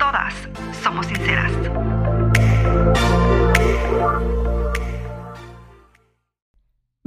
todas somos sinceras.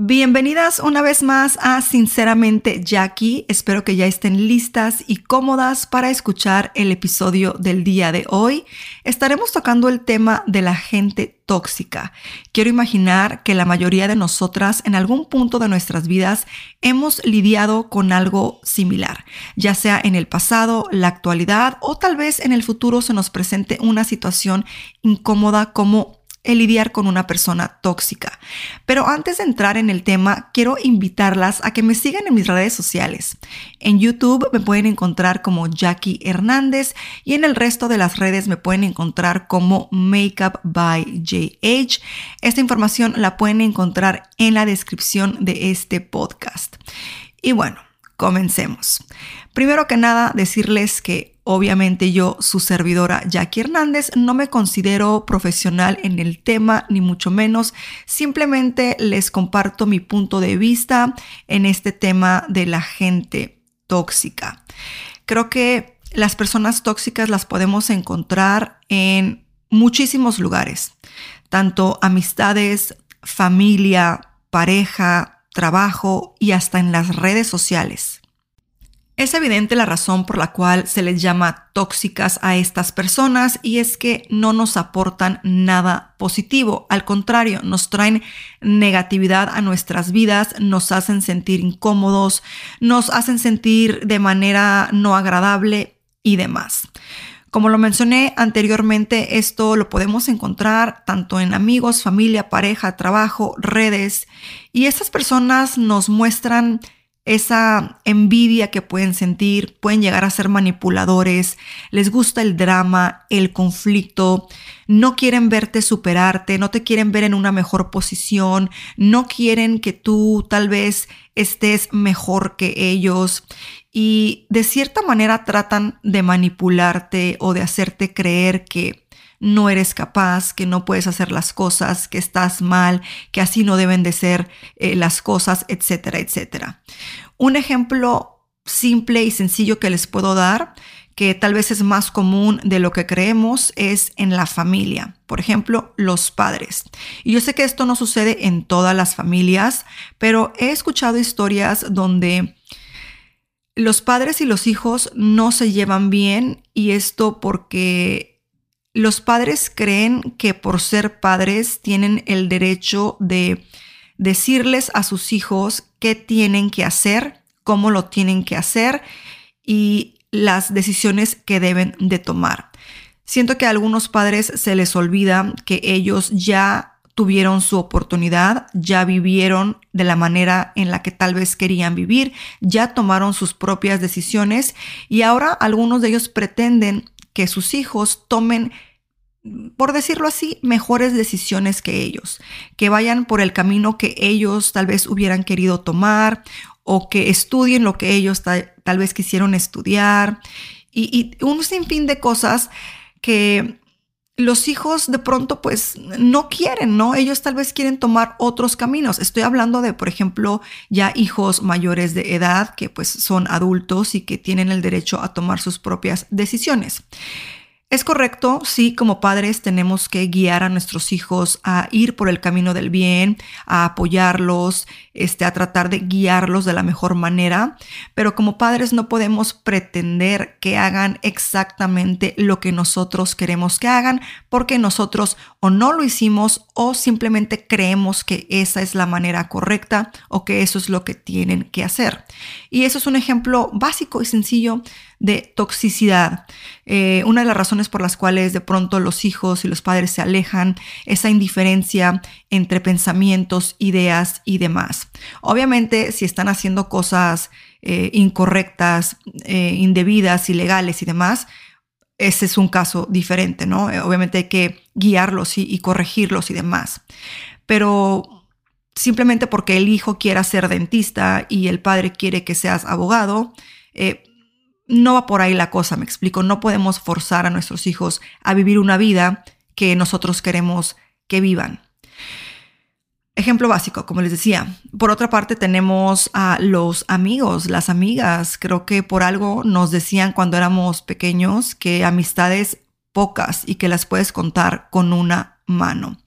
Bienvenidas una vez más a Sinceramente Jackie. Espero que ya estén listas y cómodas para escuchar el episodio del día de hoy. Estaremos tocando el tema de la gente tóxica. Quiero imaginar que la mayoría de nosotras en algún punto de nuestras vidas hemos lidiado con algo similar, ya sea en el pasado, la actualidad o tal vez en el futuro se nos presente una situación incómoda como el lidiar con una persona tóxica. Pero antes de entrar en el tema, quiero invitarlas a que me sigan en mis redes sociales. En YouTube me pueden encontrar como Jackie Hernández y en el resto de las redes me pueden encontrar como Makeup by JH. Esta información la pueden encontrar en la descripción de este podcast. Y bueno, comencemos. Primero que nada, decirles que Obviamente yo, su servidora Jackie Hernández, no me considero profesional en el tema, ni mucho menos. Simplemente les comparto mi punto de vista en este tema de la gente tóxica. Creo que las personas tóxicas las podemos encontrar en muchísimos lugares, tanto amistades, familia, pareja, trabajo y hasta en las redes sociales. Es evidente la razón por la cual se les llama tóxicas a estas personas y es que no nos aportan nada positivo. Al contrario, nos traen negatividad a nuestras vidas, nos hacen sentir incómodos, nos hacen sentir de manera no agradable y demás. Como lo mencioné anteriormente, esto lo podemos encontrar tanto en amigos, familia, pareja, trabajo, redes y estas personas nos muestran esa envidia que pueden sentir, pueden llegar a ser manipuladores, les gusta el drama, el conflicto, no quieren verte superarte, no te quieren ver en una mejor posición, no quieren que tú tal vez estés mejor que ellos y de cierta manera tratan de manipularte o de hacerte creer que no eres capaz, que no puedes hacer las cosas, que estás mal, que así no deben de ser eh, las cosas, etcétera, etcétera. Un ejemplo simple y sencillo que les puedo dar, que tal vez es más común de lo que creemos, es en la familia. Por ejemplo, los padres. Y yo sé que esto no sucede en todas las familias, pero he escuchado historias donde los padres y los hijos no se llevan bien y esto porque los padres creen que por ser padres tienen el derecho de decirles a sus hijos qué tienen que hacer, cómo lo tienen que hacer y las decisiones que deben de tomar. Siento que a algunos padres se les olvida que ellos ya tuvieron su oportunidad, ya vivieron de la manera en la que tal vez querían vivir, ya tomaron sus propias decisiones y ahora algunos de ellos pretenden que sus hijos tomen por decirlo así, mejores decisiones que ellos, que vayan por el camino que ellos tal vez hubieran querido tomar o que estudien lo que ellos tal, vez quisieron estudiar. Y, y, un sinfín de cosas que los hijos de pronto pues no quieren, ¿no? Ellos tal vez quieren tomar otros caminos. Estoy hablando de, por ejemplo, ya hijos mayores de edad que pues son adultos y que tienen el derecho a tomar sus propias decisiones. Es correcto, sí, como padres tenemos que guiar a nuestros hijos a ir por el camino del bien, a apoyarlos, este, a tratar de guiarlos de la mejor manera, pero como padres no podemos pretender que hagan exactamente lo que nosotros queremos que hagan, porque nosotros o no lo hicimos o simplemente creemos que esa es la manera correcta o que eso es lo que tienen que hacer. Y eso es un ejemplo básico y sencillo de toxicidad. Eh, una de las razones por las cuales de pronto los hijos y los padres se alejan, esa indiferencia entre pensamientos, ideas y demás. Obviamente, si están haciendo cosas eh, incorrectas, eh, indebidas, ilegales y demás, ese es un caso diferente, ¿no? Obviamente hay que guiarlos y, corregirlos y demás. Pero simplemente porque el hijo quiera ser dentista y el padre quiere que seas abogado, no va por ahí la cosa, me explico. No podemos forzar a nuestros hijos a vivir una vida que nosotros queremos que vivan. Ejemplo básico, como les decía. Por otra parte, tenemos a los amigos, las amigas. Creo que por algo nos decían cuando éramos pequeños que amistades pocas y que las puedes contar con una mano.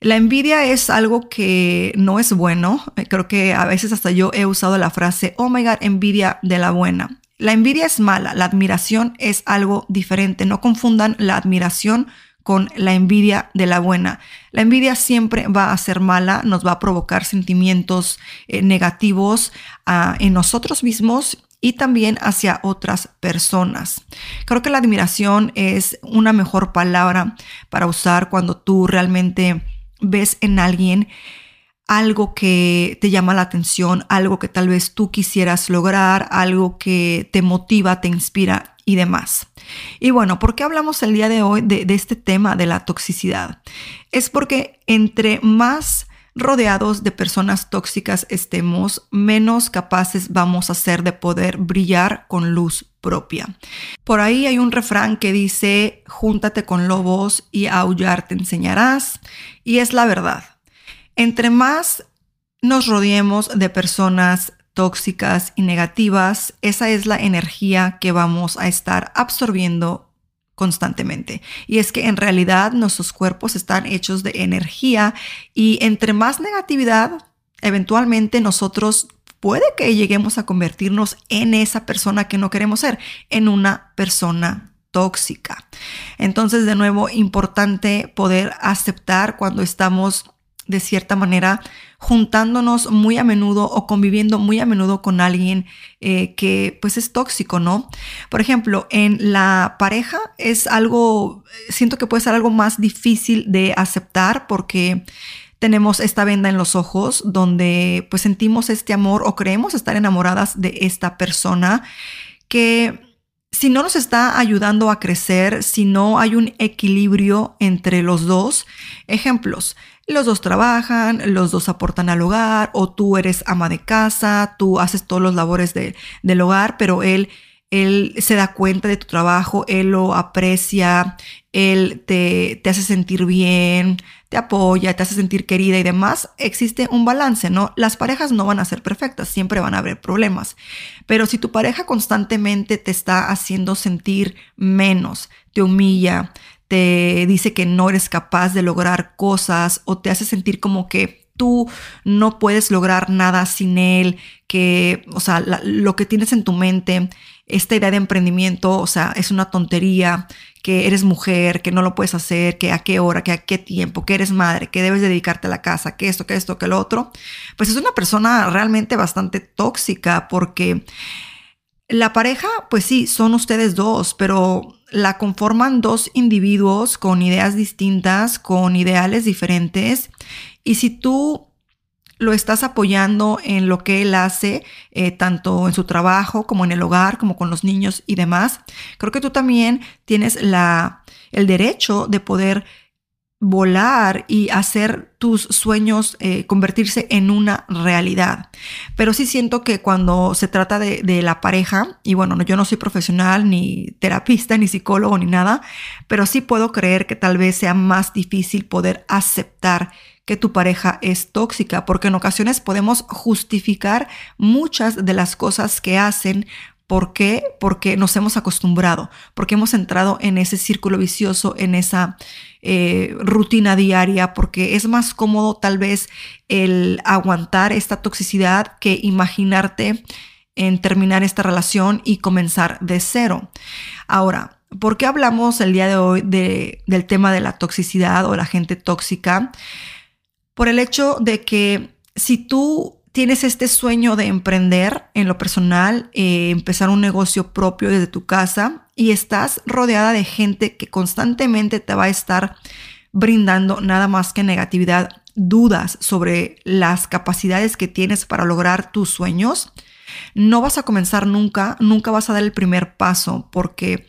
La envidia es algo que no es bueno. Creo que a veces hasta yo he usado la frase, oh my god, envidia de la buena. La envidia es mala, la admiración es algo diferente. No confundan la admiración con la envidia de la buena. La envidia siempre va a ser mala, nos va a provocar sentimientos eh, negativos ah, en nosotros mismos y también hacia otras personas. Creo que la admiración es una mejor palabra para usar cuando tú realmente ves en alguien algo que te llama la atención, algo que tal vez tú quisieras lograr, algo que te motiva, te inspira y demás. Y bueno, ¿por qué hablamos el día de hoy de, este tema de la toxicidad? Es porque entre más rodeados de personas tóxicas estemos, menos capaces vamos a ser de poder brillar con luz propia. Por ahí hay un refrán que dice, júntate con lobos y aullar te enseñarás. Y es la verdad. Entre más nos rodeemos de personas tóxicas y negativas, esa es la energía que vamos a estar absorbiendo constantemente. Y es que en realidad nuestros cuerpos están hechos de energía y entre más negatividad, eventualmente nosotros puede que lleguemos a convertirnos en esa persona que no queremos ser, en una persona tóxica. Entonces, de nuevo, importante poder aceptar cuando estamos de cierta manera juntándonos muy a menudo o conviviendo muy a menudo con alguien eh, que pues es tóxico, ¿no? Por ejemplo, en la pareja es algo, siento que puede ser algo más difícil de aceptar porque tenemos esta venda en los ojos donde pues sentimos este amor o creemos estar enamoradas de esta persona que si no nos está ayudando a crecer, si no hay un equilibrio entre los dos, ejemplos, los dos trabajan, los dos aportan al hogar, o tú eres ama de casa, tú haces todos los labores del hogar, pero él, él se da cuenta de tu trabajo, él lo aprecia, él te, te hace sentir bien, te apoya, te hace sentir querida y demás, existe un balance, ¿no? Las parejas no van a ser perfectas, siempre van a haber problemas, pero si tu pareja constantemente te está haciendo sentir menos, te humilla, te dice que no eres capaz de lograr cosas o te hace sentir como que tú no puedes lograr nada sin él, que, o sea, lo que tienes en tu mente, esta idea de emprendimiento, o sea, es una tontería, que eres mujer, que no lo puedes hacer, que a qué hora, que a qué tiempo, que eres madre, que debes dedicarte a la casa, que esto, que esto, que lo otro, pues es una persona realmente bastante tóxica porque la pareja, pues sí, son ustedes dos, pero la conforman dos individuos con ideas distintas, con ideales diferentes. Y si tú lo estás apoyando en lo que él hace, eh, tanto en su trabajo como en el hogar, como con los niños y demás, creo que tú también tienes la, el derecho de poder volar y hacer tus sueños eh, convertirse en una realidad. Pero sí siento que cuando se trata de, de, la pareja, y bueno, yo no soy profesional, ni terapista, ni psicólogo, ni nada, pero sí puedo creer que tal vez sea más difícil poder aceptar que tu pareja es tóxica, porque en ocasiones podemos justificar muchas de las cosas que hacen ¿Por qué? Porque nos hemos acostumbrado, porque hemos entrado en ese círculo vicioso, en esa eh, rutina diaria, porque es más cómodo tal vez el aguantar esta toxicidad que imaginarte en terminar esta relación y comenzar de cero. Ahora, ¿por qué hablamos el día de hoy del tema de la toxicidad o la gente tóxica? Por el hecho de que si tú tienes este sueño de emprender en lo personal, eh, empezar un negocio propio desde tu casa y estás rodeada de gente que constantemente te va a estar brindando nada más que negatividad, dudas sobre las capacidades que tienes para lograr tus sueños, no vas a comenzar nunca, nunca vas a dar el primer paso porque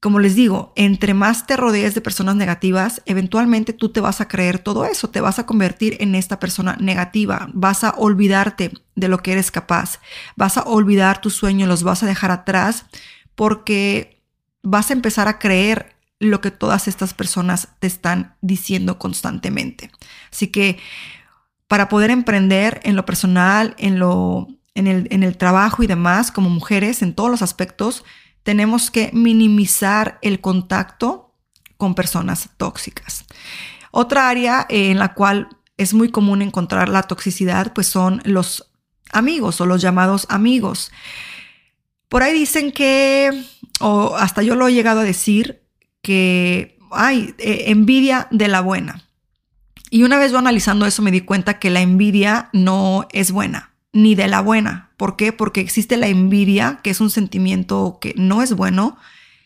como les digo, entre más te rodees de personas negativas, eventualmente tú te vas a creer todo eso, te vas a convertir en esta persona negativa, vas a olvidarte de lo que eres capaz, vas a olvidar tus sueños, los vas a dejar atrás porque vas a empezar a creer lo que todas estas personas te están diciendo constantemente. Así que para poder emprender en lo personal, en, lo, en, el, en el trabajo y demás, como mujeres, en todos los aspectos, tenemos que minimizar el contacto con personas tóxicas. Otra área en la cual es muy común encontrar la toxicidad, pues son los amigos o los llamados amigos. Por ahí dicen que, o hasta yo lo he llegado a decir, que hay eh, envidia de la buena. Y una vez yo analizando eso me di cuenta que la envidia no es buena ni de la buena. ¿Por qué? Porque existe la envidia, que es un sentimiento que no es bueno,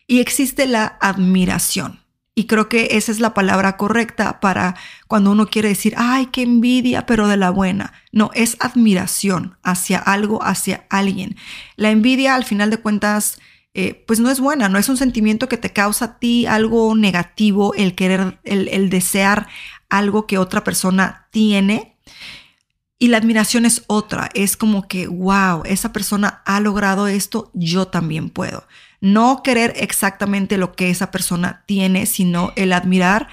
y existe la admiración. Y creo que esa es la palabra correcta para cuando uno quiere decir, ay, qué envidia, pero de la buena. No, es admiración hacia algo, hacia alguien. La envidia, al final de cuentas, eh, pues no es buena, no es un sentimiento que te causa a ti algo negativo, el querer, el, el desear algo que otra persona tiene, y la admiración es otra, es como que, wow, esa persona ha logrado esto, yo también puedo. No querer exactamente lo que esa persona tiene, sino el admirar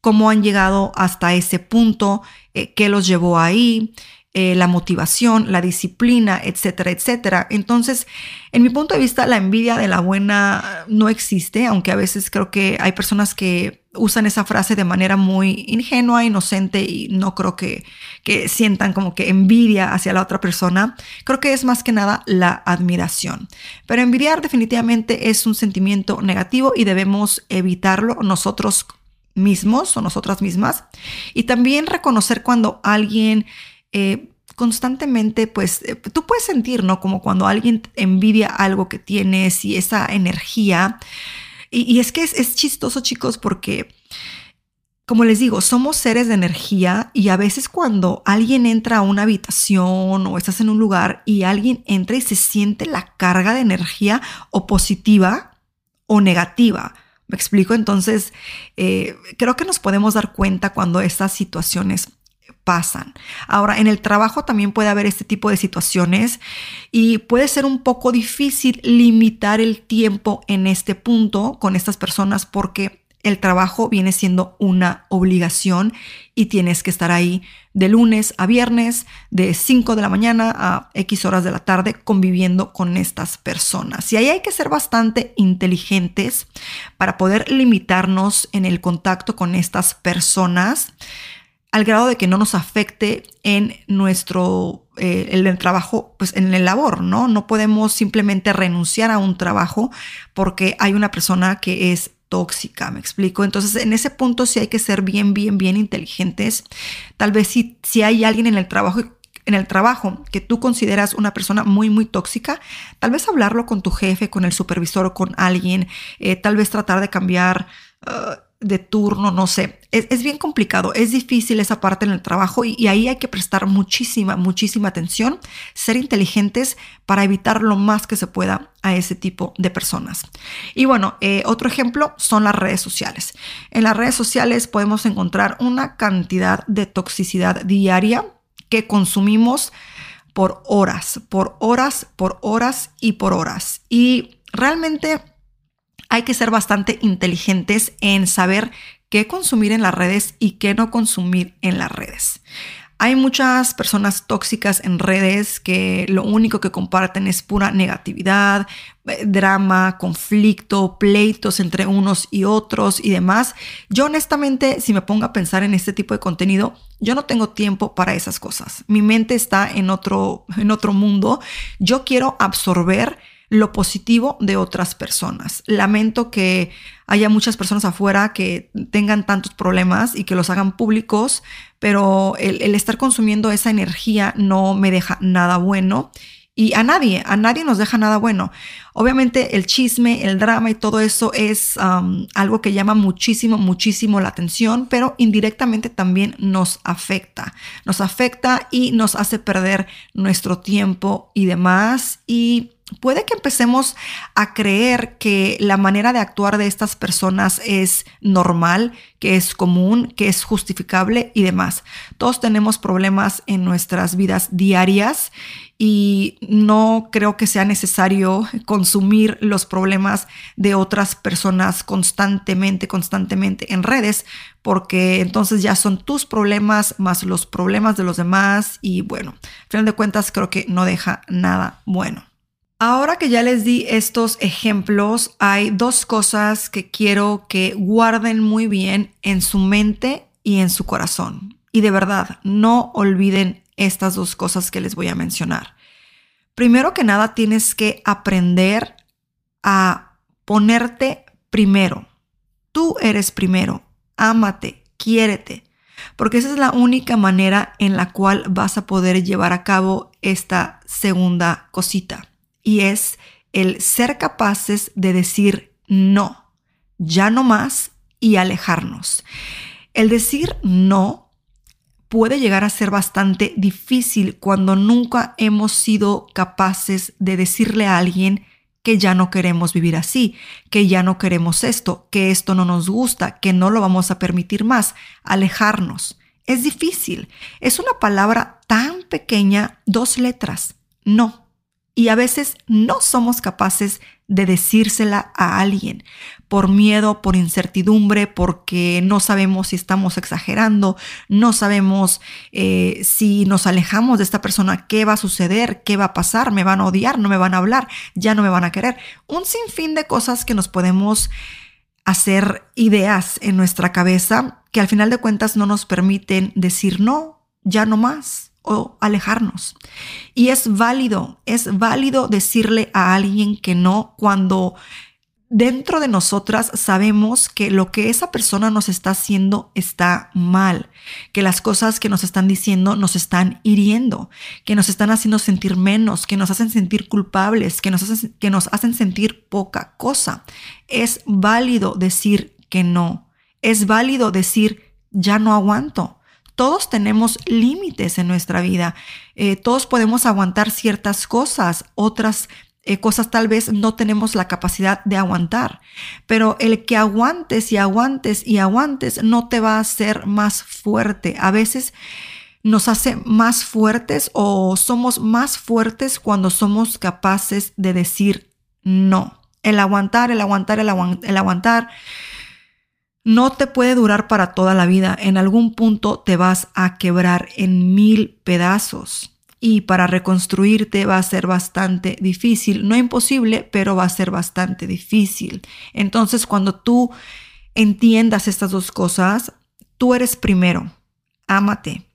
cómo han llegado hasta ese punto, eh, qué los llevó ahí, eh, la motivación, la disciplina, etcétera, etcétera. Entonces, en mi punto de vista, la envidia de la buena no existe, aunque a veces creo que hay personas que usan esa frase de manera muy ingenua, inocente y no creo que, que sientan como que envidia hacia la otra persona. Creo que es más que nada la admiración. Pero envidiar definitivamente es un sentimiento negativo y debemos evitarlo nosotros mismos o nosotras mismas. Y también reconocer cuando alguien eh, constantemente, pues eh, tú puedes sentir, ¿no? Como cuando alguien envidia algo que tienes y esa energía. Y, es que es, chistoso, chicos, porque, como les digo, somos seres de energía y a veces cuando alguien entra a una habitación o estás en un lugar y alguien entra y se siente la carga de energía o positiva o negativa. ¿Me explico? Entonces, eh, creo que nos podemos dar cuenta cuando estas situaciones pasan. Ahora, en el trabajo también puede haber este tipo de situaciones y puede ser un poco difícil limitar el tiempo en este punto con estas personas porque el trabajo viene siendo una obligación y tienes que estar ahí de lunes a viernes, de 5 de la mañana a X horas de la tarde, conviviendo con estas personas. Y ahí hay que ser bastante inteligentes para poder limitarnos en el contacto con estas personas al grado de que no nos afecte en nuestro eh, el, trabajo, pues en el labor, ¿no? No podemos simplemente renunciar a un trabajo porque hay una persona que es tóxica, me explico. Entonces, en ese punto sí hay que ser bien, bien, bien inteligentes. Tal vez si, si hay alguien en el trabajo en el trabajo que tú consideras una persona muy, muy tóxica, tal vez hablarlo con tu jefe, con el supervisor o con alguien, eh, tal vez tratar de cambiar. Uh, de turno, no sé. Es, bien complicado, es difícil esa parte en el trabajo y, ahí hay que prestar muchísima, muchísima atención, ser inteligentes para evitar lo más que se pueda a ese tipo de personas. Y bueno, eh, otro ejemplo son las redes sociales. En las redes sociales podemos encontrar una cantidad de toxicidad diaria que consumimos por horas, por horas, por horas y por horas. Y realmente hay que ser bastante inteligentes en saber qué consumir en las redes y qué no consumir en las redes. Hay muchas personas tóxicas en redes que lo único que comparten es pura negatividad, eh, drama, conflicto, pleitos entre unos y otros y demás. Yo honestamente, si me pongo a pensar en este tipo de contenido, yo no tengo tiempo para esas cosas. Mi mente está en otro, en otro mundo. Yo quiero absorber lo positivo de otras personas. Lamento que haya muchas personas afuera que tengan tantos problemas y que los hagan públicos, pero el, estar consumiendo esa energía no me deja nada bueno. Y a nadie, a nadie nos deja nada bueno. Obviamente el chisme, el drama y todo eso es um, algo que llama muchísimo, muchísimo la atención, pero indirectamente también nos afecta. Nos afecta y nos hace perder nuestro tiempo y demás. Y puede que empecemos a creer que la manera de actuar de estas personas es normal, que es común, que es justificable y demás. Todos tenemos problemas en nuestras vidas diarias y no creo que sea necesario consumir los problemas de otras personas constantemente, constantemente en redes, porque entonces ya son tus problemas más los problemas de los demás y bueno, al final de cuentas creo que no deja nada bueno. Ahora que ya les di estos ejemplos, hay dos cosas que quiero que guarden muy bien en su mente y en su corazón. Y de verdad, no olviden estas dos cosas que les voy a mencionar. Primero que nada, tienes que aprender a ponerte primero. Tú eres primero. Ámate, quiérete. Porque esa es la única manera en la cual vas a poder llevar a cabo esta segunda cosita y es el ser capaces de decir no, ya no más y alejarnos. El decir no puede llegar a ser bastante difícil cuando nunca hemos sido capaces de decirle a alguien que ya no queremos vivir así, que ya no queremos esto, que esto no nos gusta, que no lo vamos a permitir más, alejarnos. Es difícil. Es una palabra tan pequeña, dos letras, no. Y a veces no somos capaces de decírsela a alguien por miedo, por incertidumbre, porque no sabemos si estamos exagerando, no sabemos eh, si nos alejamos de esta persona, qué va a suceder, qué va a pasar, me van a odiar, no me van a hablar, ya no me van a querer. Un sinfín de cosas que nos podemos hacer ideas en nuestra cabeza que al final de cuentas no nos permiten decir no, ya no más o alejarnos. Y es válido, es válido decirle a alguien que no cuando dentro de nosotras sabemos que lo que esa persona nos está haciendo está mal, que las cosas que nos están diciendo nos están hiriendo, que nos están haciendo sentir menos, que nos hacen sentir culpables, que nos hacen, que nos hacen sentir poca cosa. Es válido decir que no, es válido decir ya no aguanto todos tenemos límites en nuestra vida. Eh, todos podemos aguantar ciertas cosas, otras eh, cosas tal vez no tenemos la capacidad de aguantar. Pero el que aguantes y aguantes y aguantes no te va a hacer más fuerte. A veces nos hace más fuertes o somos más fuertes cuando somos capaces de decir no. El aguantar, el aguantar, el, el aguantar no te puede durar para toda la vida. En algún punto te vas a quebrar en mil pedazos. Y para reconstruirte va a ser bastante difícil. No imposible, pero va a ser bastante difícil. Entonces, cuando tú entiendas estas dos cosas, tú eres primero. Ámate.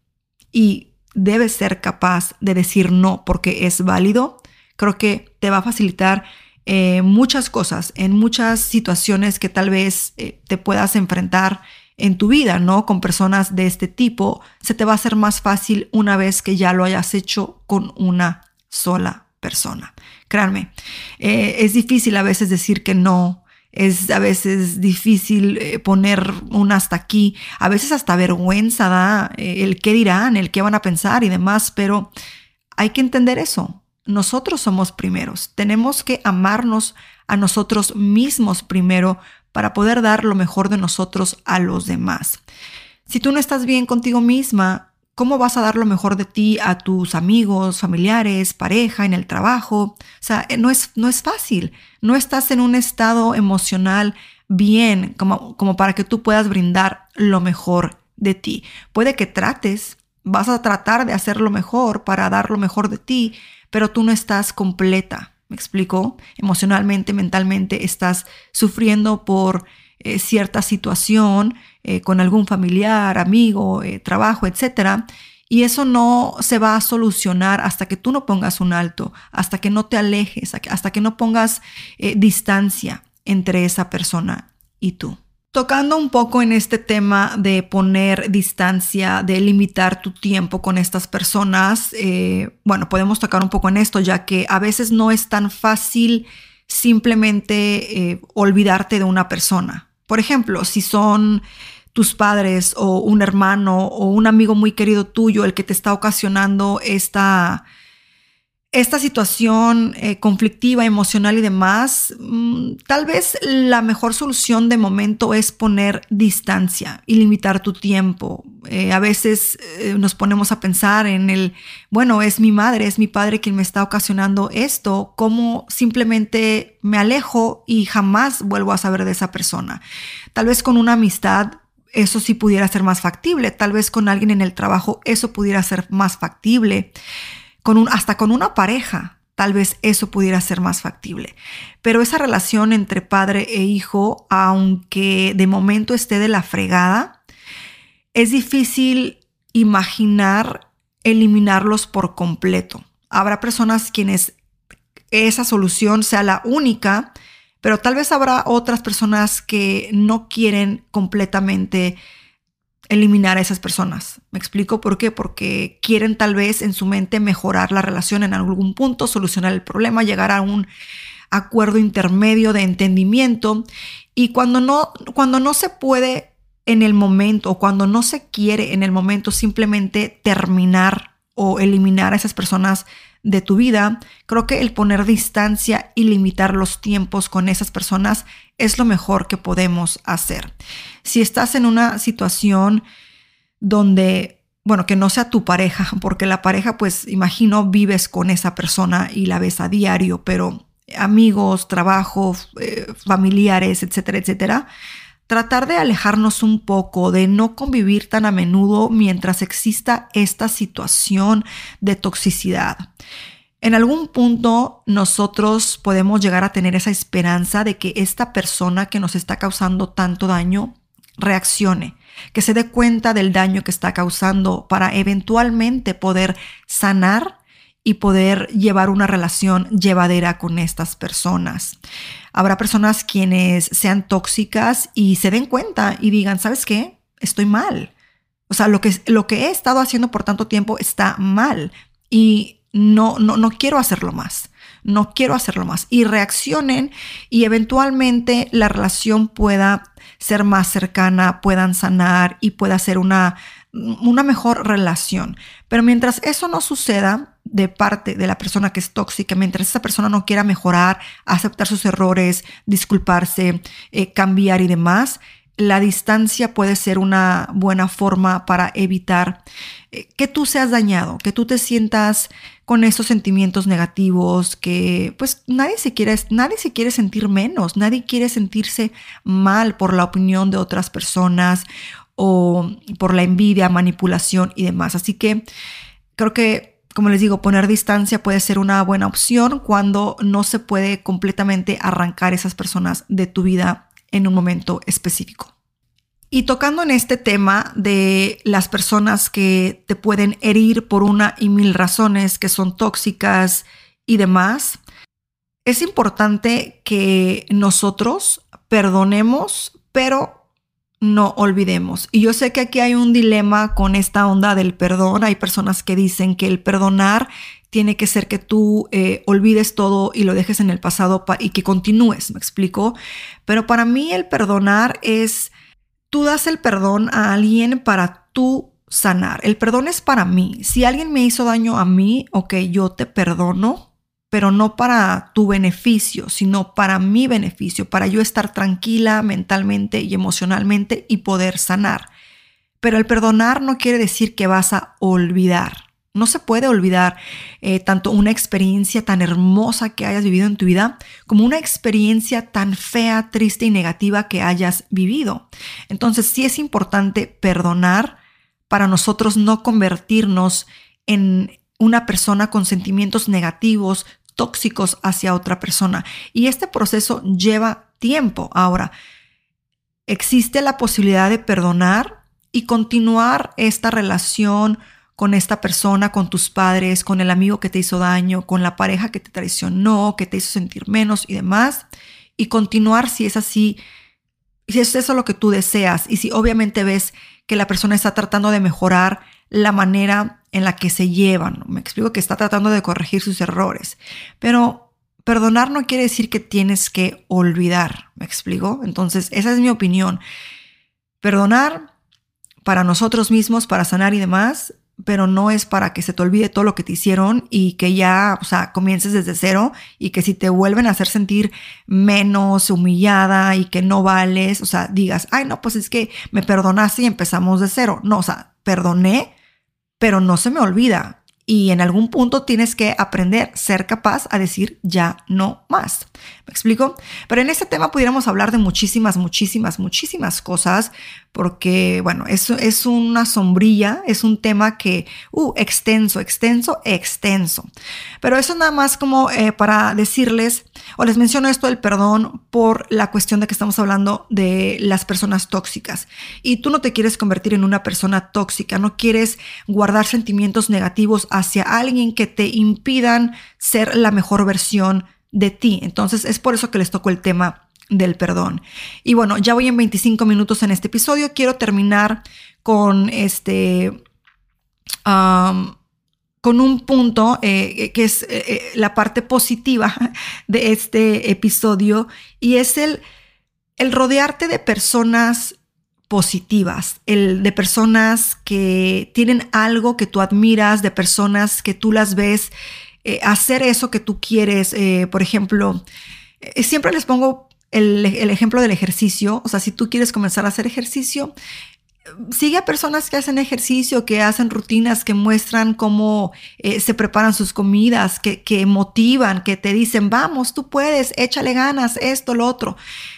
Y debes ser capaz de decir no porque es válido. Creo que te va a facilitar eh, muchas cosas, en muchas situaciones que tal vez eh, te puedas enfrentar en tu vida, ¿no? Con personas de este tipo, se te va a hacer más fácil una vez que ya lo hayas hecho con una sola persona. Créanme, eh, es difícil a veces decir que no, es a veces difícil poner un hasta aquí, a veces hasta vergüenza da el qué dirán, el qué van a pensar y demás, pero hay que entender eso nosotros somos primeros. Tenemos que amarnos a nosotros mismos primero para poder dar lo mejor de nosotros a los demás. Si tú no estás bien contigo misma, ¿cómo vas a dar lo mejor de ti a tus amigos, familiares, pareja, en el trabajo? O sea, eh, no es, no es fácil. No estás en un estado emocional bien como, como para que tú puedas brindar lo mejor de ti. Puede que trates, vas a tratar de hacer lo mejor para dar lo mejor de ti, pero tú no estás completa. ¿Me explico? Emocionalmente, mentalmente estás sufriendo por eh, cierta situación eh, con algún familiar, amigo, eh, trabajo, etc. Y eso no se va a solucionar hasta que tú no pongas un alto, hasta que no te alejes, hasta que no pongas distancia entre esa persona y tú. Tocando un poco en este tema de poner distancia, de limitar tu tiempo con estas personas, eh, bueno, podemos tocar un poco en esto, ya que a veces no es tan fácil simplemente eh, olvidarte de una persona. Por ejemplo, si son tus padres o un hermano o un amigo muy querido tuyo el que te está ocasionando esta esta situación eh, conflictiva, emocional y demás, mm, tal vez la mejor solución de momento es poner distancia y limitar tu tiempo. Eh, a veces eh, nos ponemos a pensar en el, bueno, es mi madre, es mi padre quien me está ocasionando esto, cómo simplemente me alejo y jamás vuelvo a saber de esa persona. Tal vez con una amistad eso sí pudiera ser más factible, tal vez con alguien en el trabajo eso pudiera ser más factible hasta con una pareja, tal vez eso pudiera ser más factible. Pero esa relación entre padre e hijo, aunque de momento esté de la fregada, es difícil imaginar eliminarlos por completo. Habrá personas quienes esa solución sea la única, pero tal vez habrá otras personas que no quieren completamente eliminar a esas personas. ¿Me explico por qué? Porque quieren tal vez en su mente mejorar la relación en algún punto, solucionar el problema, llegar a un acuerdo intermedio de entendimiento y cuando no cuando no se puede en el momento o cuando no se quiere en el momento simplemente terminar o eliminar a esas personas de tu vida, creo que el poner distancia y limitar los tiempos con esas personas es lo mejor que podemos hacer. Si estás en una situación donde, bueno, que no sea tu pareja, porque la pareja, pues imagino, vives con esa persona y la ves a diario, pero amigos, trabajo, eh, familiares, etcétera, etcétera, tratar de alejarnos un poco, de no convivir tan a menudo mientras exista esta situación de toxicidad. En algún punto nosotros podemos llegar a tener esa esperanza de que esta persona que nos está causando tanto daño reaccione, que se dé cuenta del daño que está causando para eventualmente poder sanar y poder llevar una relación llevadera con estas personas. Habrá personas quienes sean tóxicas y se den cuenta y digan, ¿sabes qué? Estoy mal. O sea, lo que, lo que he estado haciendo por tanto tiempo está mal. Y no, no, no quiero hacerlo más, no quiero hacerlo más. Y reaccionen y eventualmente la relación pueda ser más cercana, puedan sanar y pueda ser una, una mejor relación. Pero mientras eso no suceda de parte de la persona que es tóxica, mientras esa persona no quiera mejorar, aceptar sus errores, disculparse, eh, cambiar y demás, la distancia puede ser una buena forma para evitar eh, que tú seas dañado, que tú te sientas con esos sentimientos negativos, que pues nadie se quiere, nadie se quiere sentir menos, nadie quiere sentirse mal por la opinión de otras personas o por la envidia, manipulación y demás. Así que creo que como les digo, poner distancia puede ser una buena opción cuando no se puede completamente arrancar esas personas de tu vida en un momento específico. Y tocando en este tema de las personas que te pueden herir por una y mil razones, que son tóxicas y demás, es importante que nosotros perdonemos, pero no olvidemos. Y yo sé que aquí hay un dilema con esta onda del perdón. Hay personas que dicen que el perdonar tiene que ser que tú eh, olvides todo y lo dejes en el pasado y que continúes, me explico. Pero para mí el perdonar es, tú das el perdón a alguien para tú sanar. El perdón es para mí. Si alguien me hizo daño a mí, ok, yo te perdono, pero no para tu beneficio, sino para mi beneficio, para yo estar tranquila mentalmente y emocionalmente y poder sanar. Pero el perdonar no quiere decir que vas a olvidar. No se puede olvidar eh, tanto una experiencia tan hermosa que hayas vivido en tu vida como una experiencia tan fea, triste y negativa que hayas vivido. Entonces sí es importante perdonar para nosotros no convertirnos en una persona con sentimientos negativos, tóxicos hacia otra persona. Y este proceso lleva tiempo. Ahora, existe la posibilidad de perdonar y continuar esta relación con esta persona, con tus padres, con el amigo que te hizo daño, con la pareja que te traicionó, que te hizo sentir menos y demás, y continuar si es así, si es eso lo que tú deseas y si obviamente ves que la persona está tratando de mejorar la manera en la que se llevan. Me explico que está tratando de corregir sus errores, pero perdonar no quiere decir que tienes que olvidar. ¿Me explico? Entonces, esa es mi opinión. Perdonar para nosotros mismos, para sanar y demás, pero no es para que se te olvide todo lo que te hicieron y que ya, o sea, comiences desde cero y que si te vuelven a hacer sentir menos humillada y que no vales, o sea, digas, ay, no, pues es que me perdonaste y empezamos de cero. No, o sea, perdoné, pero no se me olvida y en algún punto tienes que aprender, ser capaz a decir ya no más. ¿Me explico? Pero en este tema pudiéramos hablar de muchísimas, muchísimas, muchísimas cosas, porque, bueno, es, es una sombrilla, es un tema que, uh, extenso, extenso, extenso. Pero eso nada más como eh, para decirles, o les menciono esto del perdón por la cuestión de que estamos hablando de las personas tóxicas. Y tú no te quieres convertir en una persona tóxica, no quieres guardar sentimientos negativos hacia alguien que te impidan ser la mejor versión de ti. Entonces es por eso que les toco el tema del perdón. Y bueno, ya voy en 25 minutos en este episodio. Quiero terminar con este... con un punto eh, que es eh, eh, la parte positiva de este episodio y es el, el rodearte de personas positivas, el de personas que tienen algo que tú admiras, de personas que tú las ves eh, hacer eso que tú quieres. Eh, por ejemplo, eh, siempre les pongo el, ejemplo del ejercicio. O sea, si tú quieres comenzar a hacer ejercicio, sigue a personas que hacen ejercicio, que hacen rutinas, que muestran cómo se preparan sus comidas, que, motivan, que te dicen, vamos, tú puedes, échale ganas, esto, lo otro.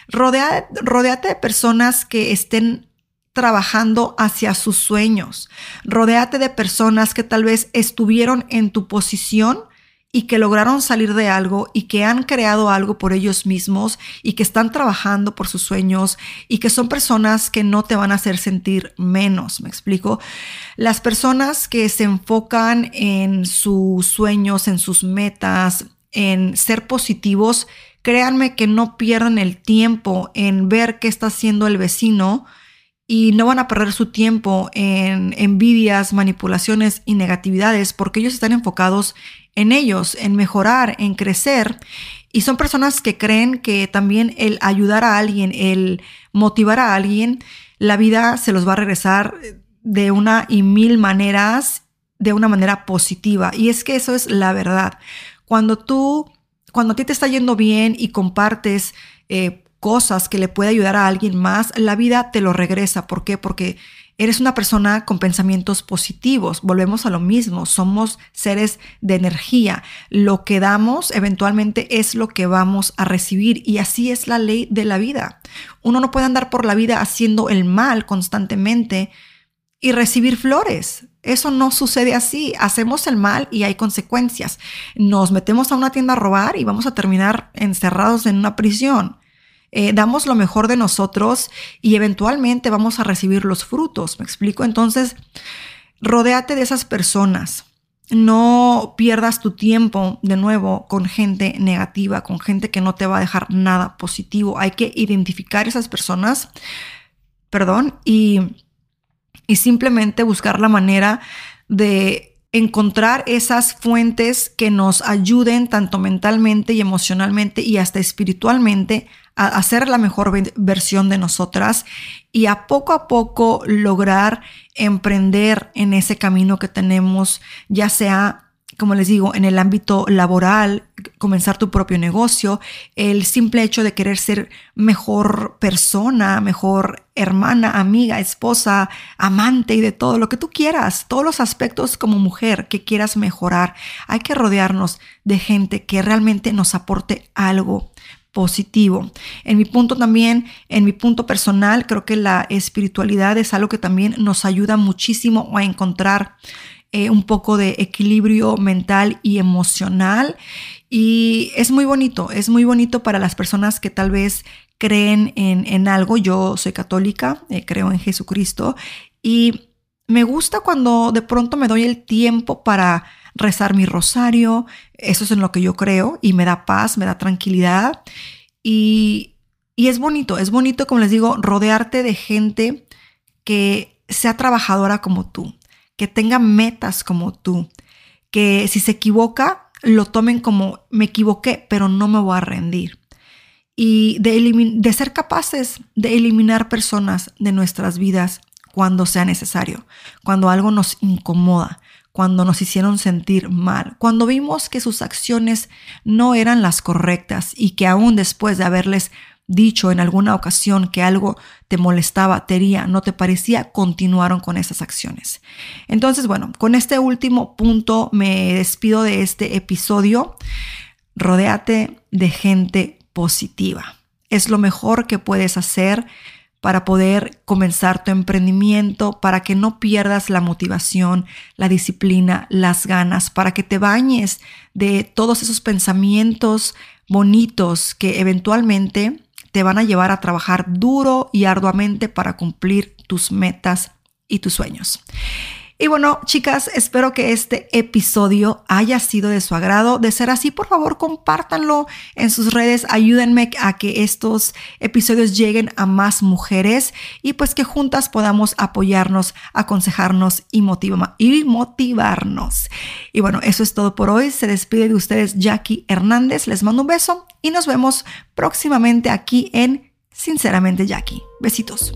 Rodea, rodeate de personas que estén trabajando hacia sus sueños. Rodéate de personas que tal vez estuvieron en tu posición y que lograron salir de algo y que han creado algo por ellos mismos y que están trabajando por sus sueños y que son personas que no te van a hacer sentir menos, ¿me explico? Las personas que se enfocan en sus sueños, en sus metas, en ser positivos, créanme que no pierden el tiempo en ver qué está haciendo el vecino y no van a perder su tiempo en envidias, manipulaciones y negatividades porque ellos están enfocados en ellos, en mejorar, en crecer. Y son personas que creen que también el ayudar a alguien, el motivar a alguien, la vida se los va a regresar de una y mil maneras, de una manera positiva. Y es que eso es la verdad. Cuando tú, cuando a ti te está yendo bien y compartes eh, cosas que le puede ayudar a alguien más, la vida te lo regresa. ¿Por qué? Porque eres una persona con pensamientos positivos. Volvemos a lo mismo, somos seres de energía. Lo que damos eventualmente es lo que vamos a recibir y así es la ley de la vida. Uno no puede andar por la vida haciendo el mal constantemente y recibir flores. Eso no sucede así. Hacemos el mal y hay consecuencias. Nos metemos a una tienda a robar y vamos a terminar encerrados en una prisión. Eh, damos lo mejor de nosotros y eventualmente vamos a recibir los frutos. ¿Me explico? Entonces, rodéate de esas personas. No pierdas tu tiempo de nuevo con gente negativa, con gente que no te va a dejar nada positivo. Hay que identificar esas personas, perdón, y, y simplemente buscar la manera de encontrar esas fuentes que nos ayuden tanto mentalmente y emocionalmente y hasta espiritualmente a hacer la mejor versión de nosotras y a poco a poco lograr emprender en ese camino que tenemos, ya sea como les digo, en el ámbito laboral, comenzar tu propio negocio, el simple hecho de querer ser mejor persona, mejor hermana, amiga, esposa, amante y de todo lo que tú quieras, todos los aspectos como mujer que quieras mejorar. Hay que rodearnos de gente que realmente nos aporte algo positivo. En mi punto también, en mi punto personal, creo que la espiritualidad es algo que también nos ayuda muchísimo a encontrar eh, un poco de equilibrio mental y emocional. Y es muy bonito, es muy bonito para las personas que tal vez creen en, algo. Yo soy católica, eh, creo en Jesucristo y me gusta cuando de pronto me doy el tiempo para rezar mi rosario. Eso es en lo que yo creo y me da paz, me da tranquilidad. Y, y es bonito, es bonito, como les digo, rodearte de gente que sea trabajadora como tú, que tenga metas como tú, que si se equivoca, lo tomen como me equivoqué, pero no me voy a rendir. Y de, de ser capaces de eliminar personas de nuestras vidas cuando sea necesario, cuando algo nos incomoda, cuando nos hicieron sentir mal, cuando vimos que sus acciones no eran las correctas y que aún después de haberles dicho en alguna ocasión que algo te molestaba, te hería, no te parecía, continuaron con esas acciones. Entonces, bueno, con este último punto me despido de este episodio. Rodéate de gente positiva. Es lo mejor que puedes hacer para poder comenzar tu emprendimiento, para que no pierdas la motivación, la disciplina, las ganas, para que te bañes de todos esos pensamientos bonitos que eventualmente te van a llevar a trabajar duro y arduamente para cumplir tus metas y tus sueños. Y bueno, chicas, espero que este episodio haya sido de su agrado. De ser así, por favor, compártanlo en sus redes. Ayúdenme a que estos episodios lleguen a más mujeres y pues que juntas podamos apoyarnos, aconsejarnos y, y motivarnos. Y bueno, eso es todo por hoy. Se despide de ustedes Jackie Hernández. Les mando un beso y nos vemos próximamente aquí en Sinceramente Jackie. Besitos.